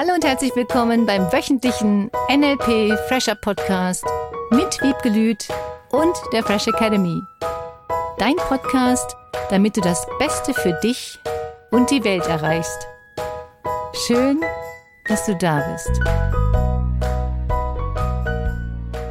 Hallo und herzlich willkommen beim wöchentlichen NLP Fresher Podcast mit Wiebke Lüth und der Fresh Academy. Dein Podcast, damit du das Beste für dich und die Welt erreichst. Schön, dass du da bist.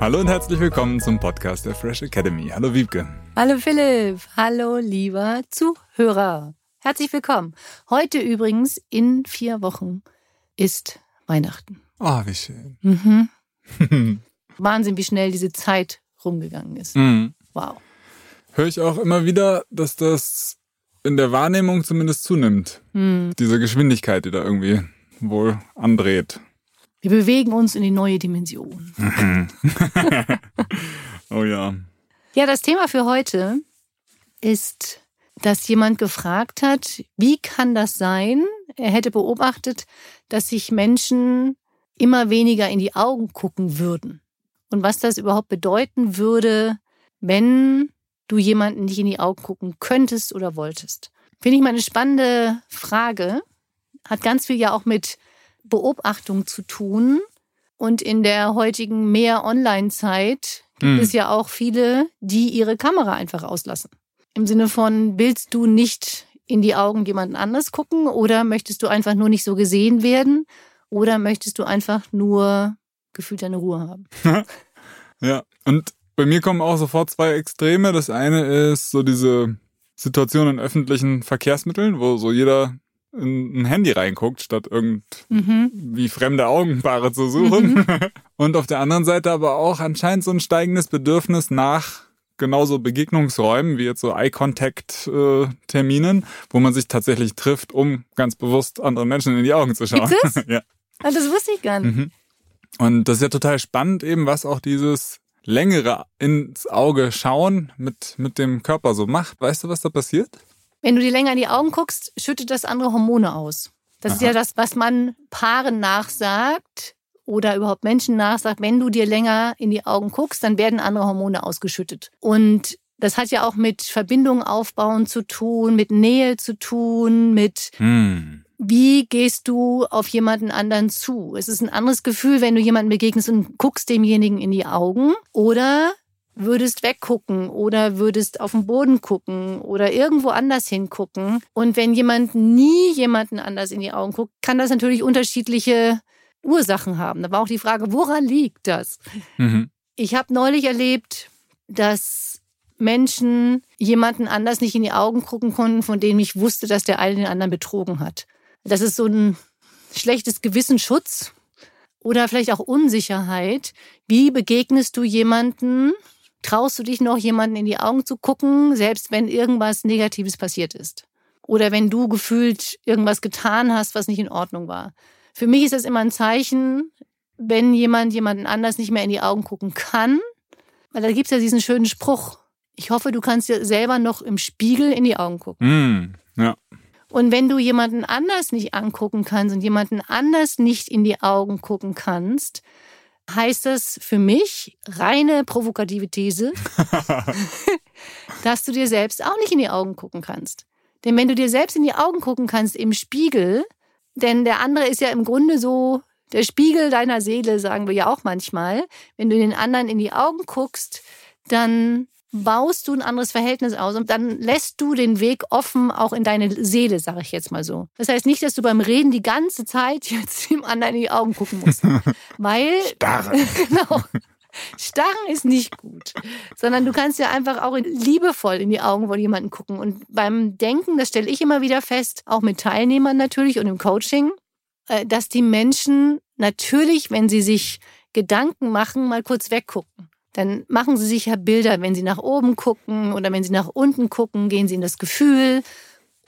Hallo und herzlich willkommen zum Podcast der Fresh Academy. Hallo Wiebke. Hallo Philipp. Hallo lieber Zuhörer. Herzlich willkommen. Heute übrigens in vier Wochen ist Weihnachten. Oh, wie schön. Mhm. Wahnsinn, wie schnell diese Zeit rumgegangen ist. Mhm. Wow. Höre ich auch immer wieder, dass das in der Wahrnehmung zumindest zunimmt. Mhm. Diese Geschwindigkeit, die da irgendwie wohl andreht. Wir bewegen uns in die neue Dimension. oh ja. Ja, das Thema für heute ist, dass jemand gefragt hat, wie kann das sein? Er hätte beobachtet, dass sich Menschen immer weniger in die Augen gucken würden. Und was das überhaupt bedeuten würde, wenn du jemanden nicht in die Augen gucken könntest oder wolltest. Finde ich mal eine spannende Frage. Hat ganz viel ja auch mit Beobachtung zu tun. Und in der heutigen mehr Online-Zeit gibt Hm. es ja auch viele, die ihre Kamera einfach auslassen. Im Sinne von, willst du nicht in die Augen jemanden anders gucken oder möchtest du einfach nur nicht so gesehen werden oder möchtest du einfach nur gefühlt deine Ruhe haben? Ja. Und bei mir kommen auch sofort zwei Extreme. Das eine ist so diese Situation in öffentlichen Verkehrsmitteln, wo so jeder in ein Handy reinguckt, statt irgendwie Mhm. fremde Augenpaare zu suchen. Und auf der anderen Seite aber auch anscheinend so ein steigendes Bedürfnis nach genauso Begegnungsräumen, wie jetzt so Eye-Contact-Terminen, wo man sich tatsächlich trifft, um ganz bewusst anderen Menschen in die Augen zu schauen. Gibt's das? ja. Ah, das wusste ich gar nicht. Mhm. Und das ist ja total spannend eben, was auch dieses längere ins Auge schauen mit, mit dem Körper so macht. Weißt du, was da passiert? Wenn du dir länger in die Augen guckst, schüttet das andere Hormone aus. Das ist Aha. ja das, was man Paaren nachsagt oder überhaupt Menschen nachsagt. Wenn du dir länger in die Augen guckst, dann werden andere Hormone ausgeschüttet. Und das hat ja auch mit Verbindung aufbauen zu tun, mit Nähe zu tun, mit Hm. wie gehst du auf jemanden anderen zu? Es ist ein anderes Gefühl, wenn du jemanden begegnest und guckst demjenigen in die Augen oder würdest weggucken oder würdest auf den Boden gucken oder irgendwo anders hingucken. Und wenn jemand nie jemanden anders in die Augen guckt, kann das natürlich unterschiedliche Ursachen haben. Da war auch die Frage, woran liegt das? Mhm. Ich habe neulich erlebt, dass Menschen jemanden anders nicht in die Augen gucken konnten, von dem ich wusste, dass der eine den anderen betrogen hat. Das ist so ein schlechtes Gewissensschutz oder vielleicht auch Unsicherheit. Wie begegnest du jemanden? Traust du dich noch, jemanden in die Augen zu gucken, selbst wenn irgendwas Negatives passiert ist? Oder wenn du gefühlt irgendwas getan hast, was nicht in Ordnung war? Für mich ist das immer ein Zeichen, wenn jemand jemanden anders nicht mehr in die Augen gucken kann. Weil da gibt's ja diesen schönen Spruch. Ich hoffe, du kannst dir selber noch im Spiegel in die Augen gucken. Hm. Ja. Und wenn du jemanden anders nicht angucken kannst und jemanden anders nicht in die Augen gucken kannst, heißt das für mich, reine provokative These, dass du dir selbst auch nicht in die Augen gucken kannst. Denn wenn du dir selbst in die Augen gucken kannst im Spiegel, denn der andere ist ja im Grunde so der Spiegel deiner Seele, sagen wir ja auch manchmal. Wenn du den anderen in die Augen guckst, dann baust du ein anderes Verhältnis aus und dann lässt du den Weg offen auch in deine Seele, sage ich jetzt mal so. Das heißt nicht, dass du beim Reden die ganze Zeit jetzt dem anderen in die Augen gucken musst, weil Starre. genau. Starren ist nicht gut, sondern du kannst ja einfach auch liebevoll in die Augen von jemandem gucken. Und beim Denken, das stelle ich immer wieder fest, auch mit Teilnehmern natürlich und im Coaching, äh, dass die Menschen natürlich, wenn sie sich Gedanken machen, mal kurz weggucken. Dann machen sie sich ja Bilder, wenn sie nach oben gucken oder wenn sie nach unten gucken, gehen sie in das Gefühl.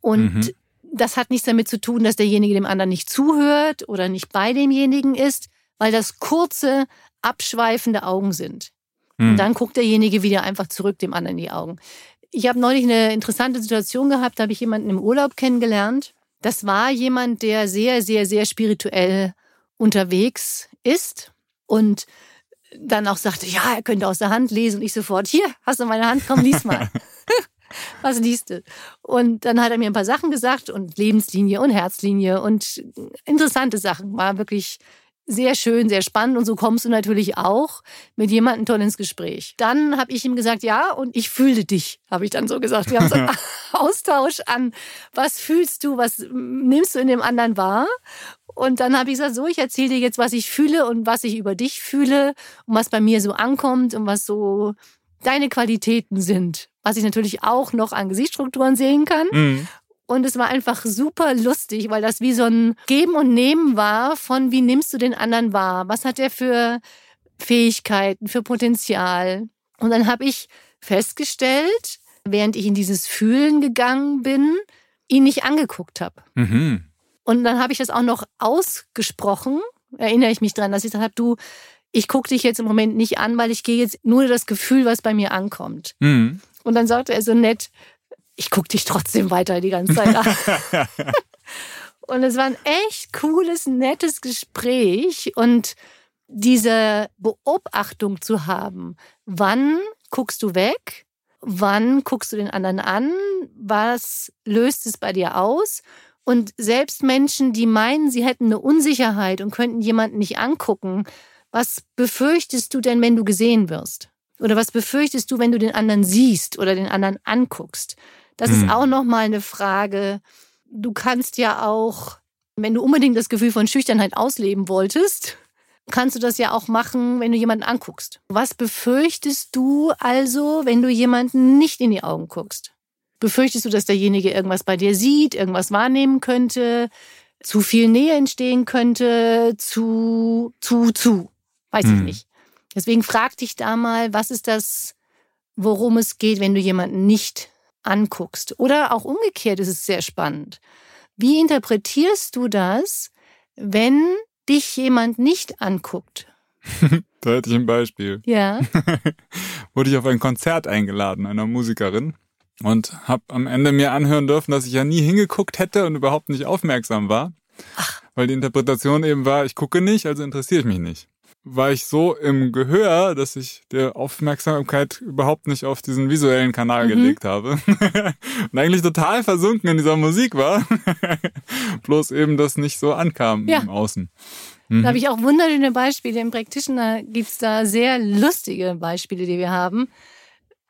Und Mhm. das hat nichts damit zu tun, dass derjenige dem anderen nicht zuhört oder nicht bei demjenigen ist, weil das kurze, abschweifende Augen sind. Hm. Und dann guckt derjenige wieder einfach zurück dem anderen in die Augen. Ich habe neulich eine interessante Situation gehabt, da habe ich jemanden im Urlaub kennengelernt. Das war jemand, der sehr, sehr, sehr spirituell unterwegs ist und dann auch sagte, ja, er könnte aus der Hand lesen und ich sofort, hier, hast du meine Hand, komm, lies mal. was liest du? Und dann hat er mir ein paar Sachen gesagt und Lebenslinie und Herzlinie und interessante Sachen. War wirklich sehr schön, sehr spannend und so kommst du natürlich auch mit jemandem toll ins Gespräch. Dann habe ich ihm gesagt, ja, und ich fühle dich, habe ich dann so gesagt. Wir haben so einen Austausch an, was fühlst du, was nimmst du in dem anderen wahr? Und dann habe ich gesagt, so, ich erzähle dir jetzt, was ich fühle und was ich über dich fühle und was bei mir so ankommt und was so deine Qualitäten sind. Was ich natürlich auch noch an Gesichtsstrukturen sehen kann. Mhm. Und es war einfach super lustig, weil das wie so ein Geben und Nehmen war von, wie nimmst du den anderen wahr? Was hat er für Fähigkeiten, für Potenzial? Und dann habe ich festgestellt, während ich in dieses Fühlen gegangen bin, ihn nicht angeguckt habe. Mhm. Und dann habe ich das auch noch ausgesprochen, erinnere ich mich dran, dass ich gesagt habe, du, ich gucke dich jetzt im Moment nicht an, weil ich gehe jetzt nur das Gefühl, was bei mir ankommt. Mhm. Und dann sagte er so nett, ich gucke dich trotzdem weiter die ganze Zeit an. und es war ein echt cooles, nettes Gespräch und diese Beobachtung zu haben, wann guckst du weg, wann guckst du den anderen an, was löst es bei dir aus und selbst Menschen, die meinen, sie hätten eine Unsicherheit und könnten jemanden nicht angucken, was befürchtest du denn, wenn du gesehen wirst? Oder was befürchtest du, wenn du den anderen siehst oder den anderen anguckst? Das mhm. ist hm. auch nochmal eine Frage. Du kannst ja auch, wenn du unbedingt das Gefühl von Schüchternheit ausleben wolltest, kannst du das ja auch machen, wenn du jemanden anguckst. Was befürchtest du also, wenn du jemanden nicht in die Augen guckst? Befürchtest du, dass derjenige irgendwas bei dir sieht, irgendwas wahrnehmen könnte, zu viel Nähe entstehen könnte, zu, zu, zu? Weiß hm. ich nicht. Deswegen frag dich da mal, was ist das, worum es geht, wenn du jemanden nicht anguckst. Oder auch umgekehrt ist es sehr spannend. Wie interpretierst du das, wenn dich jemand nicht anguckt? da hätte ich ein Beispiel. Ja. Wurde ich auf ein Konzert eingeladen einer Musikerin und habe am Ende mir anhören dürfen, dass ich ja nie hingeguckt hätte und überhaupt nicht aufmerksam war. Ach. Weil die Interpretation eben war, ich gucke nicht, also interessiere ich mich nicht war ich so im Gehör, dass ich der Aufmerksamkeit überhaupt nicht auf diesen visuellen Kanal mhm. gelegt habe. und eigentlich total versunken in dieser Musik war. Bloß eben das nicht so ankam ja. im Außen. Mhm. Da habe ich auch wunderschöne Beispiele. Im Practitioner gibt's da sehr lustige Beispiele, die wir haben,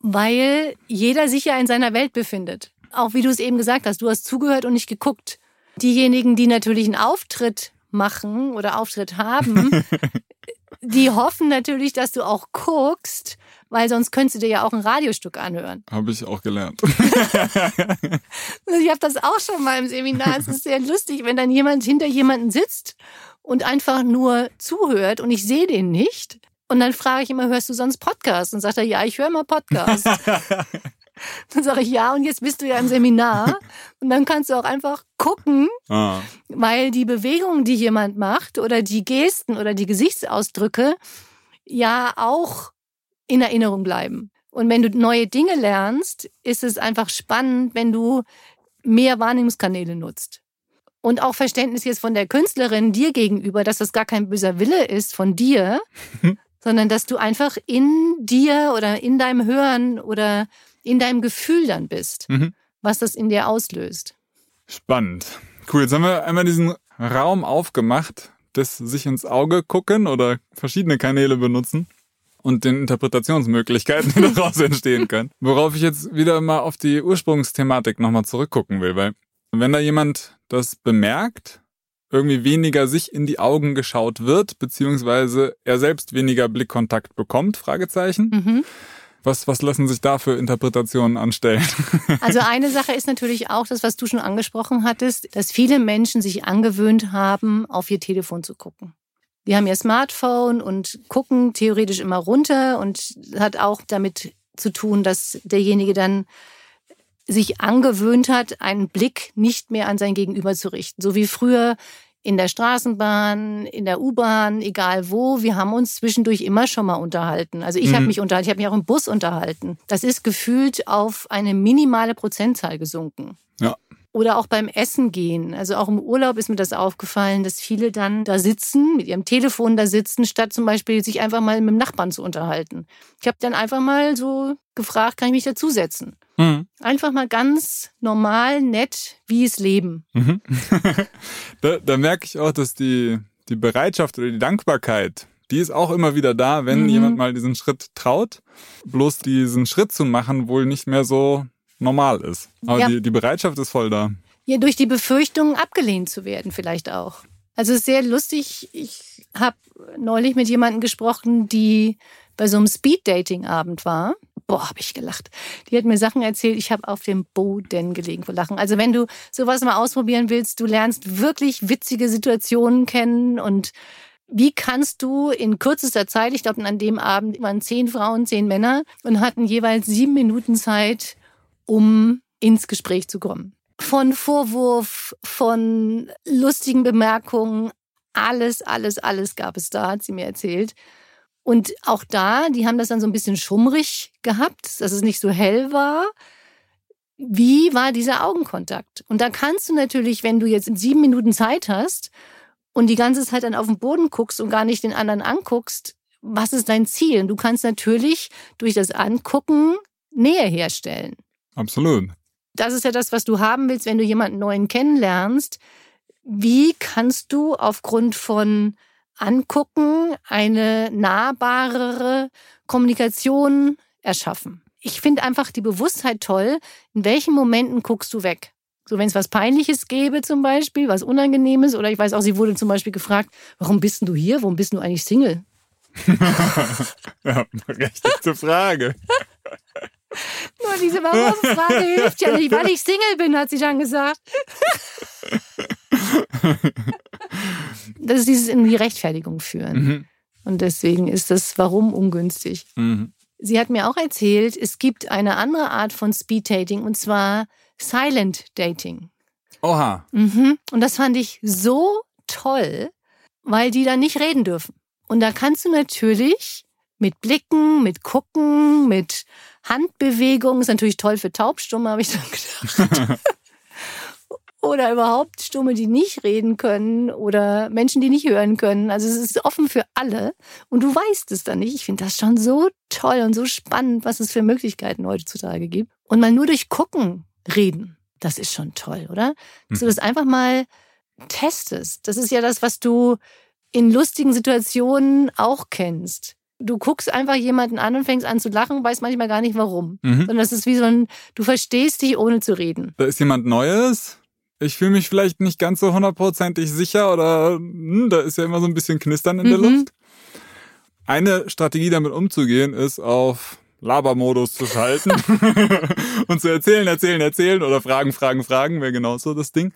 weil jeder sich ja in seiner Welt befindet. Auch wie du es eben gesagt hast, du hast zugehört und nicht geguckt. Diejenigen, die natürlich einen Auftritt machen oder Auftritt haben, die hoffen natürlich, dass du auch guckst, weil sonst könntest du dir ja auch ein Radiostück anhören. Habe ich auch gelernt. ich habe das auch schon mal im Seminar. Es ist sehr lustig, wenn dann jemand hinter jemanden sitzt und einfach nur zuhört und ich sehe den nicht. Und dann frage ich immer, hörst du sonst Podcast? Und sagt er, ja, ich höre immer Podcast. Dann sage ich ja, und jetzt bist du ja im Seminar. Und dann kannst du auch einfach gucken, ah. weil die Bewegungen, die jemand macht oder die Gesten oder die Gesichtsausdrücke ja auch in Erinnerung bleiben. Und wenn du neue Dinge lernst, ist es einfach spannend, wenn du mehr Wahrnehmungskanäle nutzt. Und auch Verständnis jetzt von der Künstlerin dir gegenüber, dass das gar kein böser Wille ist von dir, sondern dass du einfach in dir oder in deinem Hören oder in deinem Gefühl dann bist, mhm. was das in dir auslöst. Spannend. Cool, jetzt haben wir einmal diesen Raum aufgemacht, das sich ins Auge gucken oder verschiedene Kanäle benutzen und den Interpretationsmöglichkeiten, die daraus entstehen können. Worauf ich jetzt wieder mal auf die Ursprungsthematik nochmal zurückgucken will, weil wenn da jemand das bemerkt, irgendwie weniger sich in die Augen geschaut wird, beziehungsweise er selbst weniger Blickkontakt bekommt, Fragezeichen. Mhm was, was lassen sich da für Interpretationen anstellen? Also eine Sache ist natürlich auch das, was du schon angesprochen hattest, dass viele Menschen sich angewöhnt haben, auf ihr Telefon zu gucken. Die haben ihr Smartphone und gucken theoretisch immer runter und hat auch damit zu tun, dass derjenige dann sich angewöhnt hat, einen Blick nicht mehr an sein Gegenüber zu richten. So wie früher in der Straßenbahn, in der U-Bahn, egal wo. Wir haben uns zwischendurch immer schon mal unterhalten. Also ich mhm. habe mich unterhalten, ich habe mich auch im Bus unterhalten. Das ist gefühlt auf eine minimale Prozentzahl gesunken. Ja. Oder auch beim Essen gehen. Also auch im Urlaub ist mir das aufgefallen, dass viele dann da sitzen, mit ihrem Telefon da sitzen, statt zum Beispiel sich einfach mal mit dem Nachbarn zu unterhalten. Ich habe dann einfach mal so gefragt, kann ich mich dazusetzen? Mhm. Einfach mal ganz normal, nett, wie es leben. Mhm. da, da merke ich auch, dass die, die Bereitschaft oder die Dankbarkeit, die ist auch immer wieder da, wenn mhm. jemand mal diesen Schritt traut. Bloß diesen Schritt zu machen wohl nicht mehr so normal ist. Aber ja. die, die Bereitschaft ist voll da. Ja, durch die Befürchtung, abgelehnt zu werden, vielleicht auch. Also es ist sehr lustig. Ich habe neulich mit jemandem gesprochen, die bei so einem Speed-Dating-Abend war. Boah, habe ich gelacht. Die hat mir Sachen erzählt, ich habe auf dem Boden gelegen vor Lachen. Also wenn du sowas mal ausprobieren willst, du lernst wirklich witzige Situationen kennen und wie kannst du in kürzester Zeit, ich glaube an dem Abend waren zehn Frauen, zehn Männer und hatten jeweils sieben Minuten Zeit, um ins Gespräch zu kommen. Von Vorwurf, von lustigen Bemerkungen, alles, alles, alles gab es da, hat sie mir erzählt. Und auch da, die haben das dann so ein bisschen schummrig gehabt, dass es nicht so hell war. Wie war dieser Augenkontakt? Und da kannst du natürlich, wenn du jetzt sieben Minuten Zeit hast und die ganze Zeit dann auf den Boden guckst und gar nicht den anderen anguckst, was ist dein Ziel? Und du kannst natürlich durch das Angucken Nähe herstellen. Absolut. Das ist ja das, was du haben willst, wenn du jemanden neuen kennenlernst. Wie kannst du aufgrund von Angucken eine nahbarere Kommunikation erschaffen? Ich finde einfach die Bewusstheit toll, in welchen Momenten guckst du weg. So, wenn es was Peinliches gäbe zum Beispiel, was Unangenehmes, oder ich weiß auch, sie wurde zum Beispiel gefragt, warum bist du hier? Warum bist du eigentlich Single? ja, berechtigte Frage. Nur diese Warum-Frage hilft ja nicht, weil ich Single bin, hat sie dann gesagt. das ist dieses in die Rechtfertigung führen. Mhm. Und deswegen ist das Warum ungünstig. Mhm. Sie hat mir auch erzählt, es gibt eine andere Art von Speed Dating und zwar Silent Dating. Oha. Mhm. Und das fand ich so toll, weil die da nicht reden dürfen. Und da kannst du natürlich mit Blicken, mit Gucken, mit Handbewegungen, ist natürlich toll für Taubstumme, habe ich dann gedacht. oder überhaupt Stumme, die nicht reden können oder Menschen, die nicht hören können. Also es ist offen für alle und du weißt es dann nicht. Ich finde das schon so toll und so spannend, was es für Möglichkeiten heutzutage gibt. Und mal nur durch Gucken reden, das ist schon toll, oder? Dass du mhm. das einfach mal testest. Das ist ja das, was du in lustigen Situationen auch kennst. Du guckst einfach jemanden an und fängst an zu lachen, weißt manchmal gar nicht warum. Mhm. Sondern das ist wie so ein, du verstehst dich ohne zu reden. Da ist jemand Neues, ich fühle mich vielleicht nicht ganz so hundertprozentig sicher oder hm, da ist ja immer so ein bisschen Knistern in mhm. der Luft. Eine Strategie damit umzugehen ist auf Labermodus zu schalten und zu erzählen, erzählen, erzählen oder fragen, fragen, fragen, wäre genauso das Ding.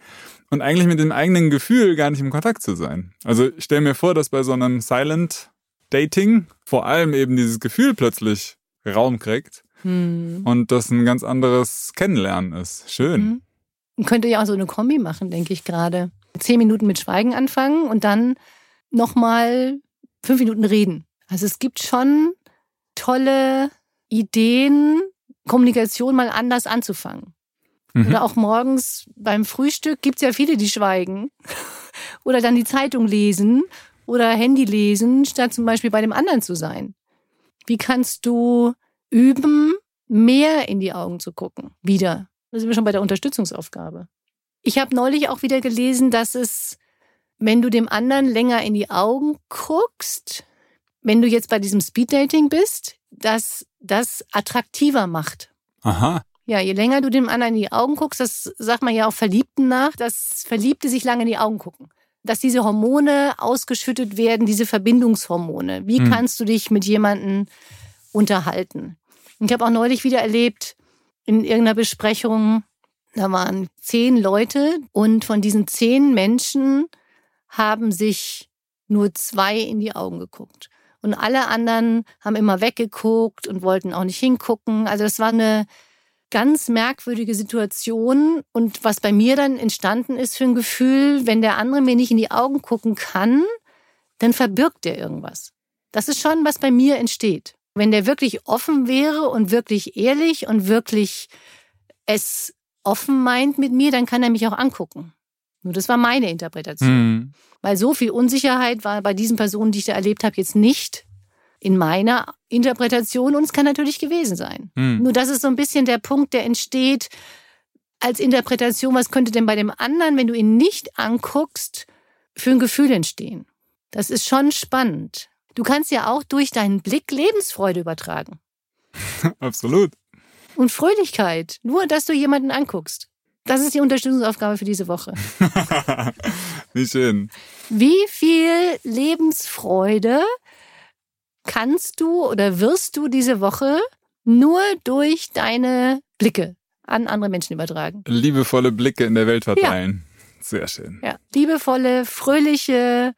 Und eigentlich mit dem eigenen Gefühl gar nicht im Kontakt zu sein. Also ich stelle mir vor, dass bei so einem Silent Dating vor allem eben dieses Gefühl plötzlich Raum kriegt hm. und das ein ganz anderes Kennenlernen ist. Schön. Mhm. Man könnte ja auch so eine Kombi machen, denke ich gerade. Zehn Minuten mit Schweigen anfangen und dann nochmal fünf Minuten reden. Also es gibt schon tolle Ideen, Kommunikation mal anders anzufangen. Mhm. Oder auch morgens beim Frühstück gibt es ja viele, die schweigen. Oder dann die Zeitung lesen oder Handy lesen, statt zum Beispiel bei dem anderen zu sein. Wie kannst du üben, mehr in die Augen zu gucken? Wieder. Da sind wir schon bei der Unterstützungsaufgabe. Ich habe neulich auch wieder gelesen, dass es, wenn du dem anderen länger in die Augen guckst, wenn du jetzt bei diesem Speeddating bist, dass das attraktiver macht. Aha. Ja, je länger du dem anderen in die Augen guckst, das sagt man ja auch Verliebten nach, dass Verliebte sich lange in die Augen gucken. Dass diese Hormone ausgeschüttet werden, diese Verbindungshormone. Wie hm. kannst du dich mit jemandem unterhalten? Und ich habe auch neulich wieder erlebt, in irgendeiner Besprechung, da waren zehn Leute und von diesen zehn Menschen haben sich nur zwei in die Augen geguckt. Und alle anderen haben immer weggeguckt und wollten auch nicht hingucken. Also es war eine ganz merkwürdige Situation. Und was bei mir dann entstanden ist für ein Gefühl, wenn der andere mir nicht in die Augen gucken kann, dann verbirgt er irgendwas. Das ist schon, was bei mir entsteht. Wenn der wirklich offen wäre und wirklich ehrlich und wirklich es offen meint mit mir, dann kann er mich auch angucken. Nur das war meine Interpretation. Mhm. Weil so viel Unsicherheit war bei diesen Personen, die ich da erlebt habe, jetzt nicht in meiner Interpretation und es kann natürlich gewesen sein. Mhm. Nur das ist so ein bisschen der Punkt, der entsteht als Interpretation, was könnte denn bei dem anderen, wenn du ihn nicht anguckst, für ein Gefühl entstehen. Das ist schon spannend. Du kannst ja auch durch deinen Blick Lebensfreude übertragen Absolut. und Fröhlichkeit, nur dass du jemanden anguckst. Das ist die Unterstützungsaufgabe für diese Woche. Wie schön. Wie viel Lebensfreude kannst du oder wirst du diese Woche nur durch deine Blicke an andere Menschen übertragen? Liebevolle Blicke in der Welt verteilen. Sehr schön. Ja, liebevolle, fröhliche,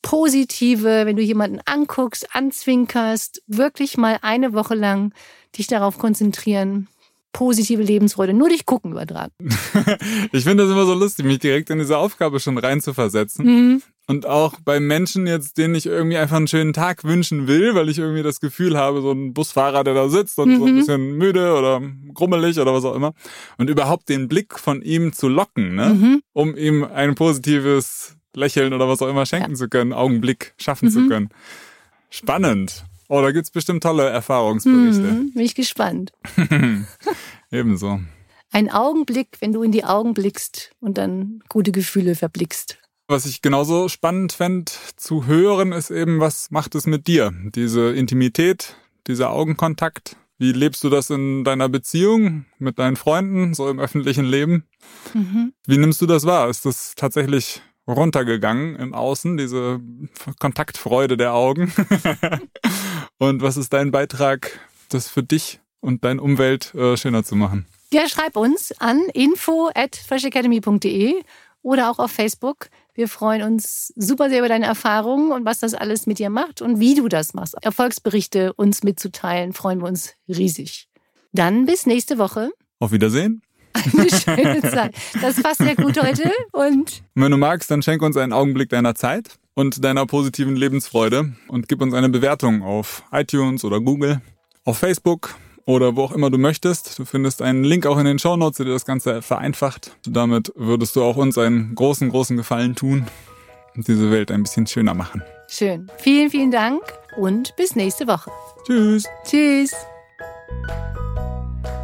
positive, wenn du jemanden anguckst, anzwinkerst, wirklich mal eine Woche lang dich darauf konzentrieren, positive Lebensfreude nur durch Gucken übertragen. Ich finde das immer so lustig, mich direkt in diese Aufgabe schon reinzuversetzen. Mhm. Und auch bei Menschen jetzt, denen ich irgendwie einfach einen schönen Tag wünschen will, weil ich irgendwie das Gefühl habe, so ein Busfahrer, der da sitzt und so ein Mhm. bisschen müde oder grummelig oder was auch immer. Und überhaupt den Blick von ihm zu locken, ne? Mhm. um ihm ein positives Lächeln oder was auch immer schenken zu können, Augenblick schaffen zu Mhm. können. Spannend. Oh, da gibt's bestimmt tolle Erfahrungsberichte. Mhm. Bin ich gespannt. Ebenso. Ein Augenblick, wenn du in die Augen blickst und dann gute Gefühle verblickst. Was ich genauso spannend fände zu hören, ist eben, was macht es mit dir? Diese Intimität, dieser Augenkontakt. Wie lebst du das in deiner Beziehung mit deinen Freunden, so im öffentlichen Leben? Mhm. Wie nimmst du das wahr? Ist das tatsächlich runtergegangen im Außen, diese Kontaktfreude der Augen? Und was ist dein Beitrag, das für dich und deine Umwelt äh, schöner zu machen? Ja, schreib uns an info at freshacademy.de oder auch auf Facebook. Wir freuen uns super sehr über deine Erfahrungen und was das alles mit dir macht und wie du das machst. Erfolgsberichte uns mitzuteilen, freuen wir uns riesig. Dann bis nächste Woche. Auf Wiedersehen. Eine schöne Zeit. Das passt sehr gut heute und wenn du magst, dann schenk uns einen Augenblick deiner Zeit und deiner positiven Lebensfreude und gib uns eine Bewertung auf iTunes oder Google, auf Facebook oder wo auch immer du möchtest. Du findest einen Link auch in den Shownotes, der dir das Ganze vereinfacht. Damit würdest du auch uns einen großen, großen Gefallen tun und diese Welt ein bisschen schöner machen. schön. Vielen, vielen Dank und bis nächste Woche. Tschüss! Tschüss.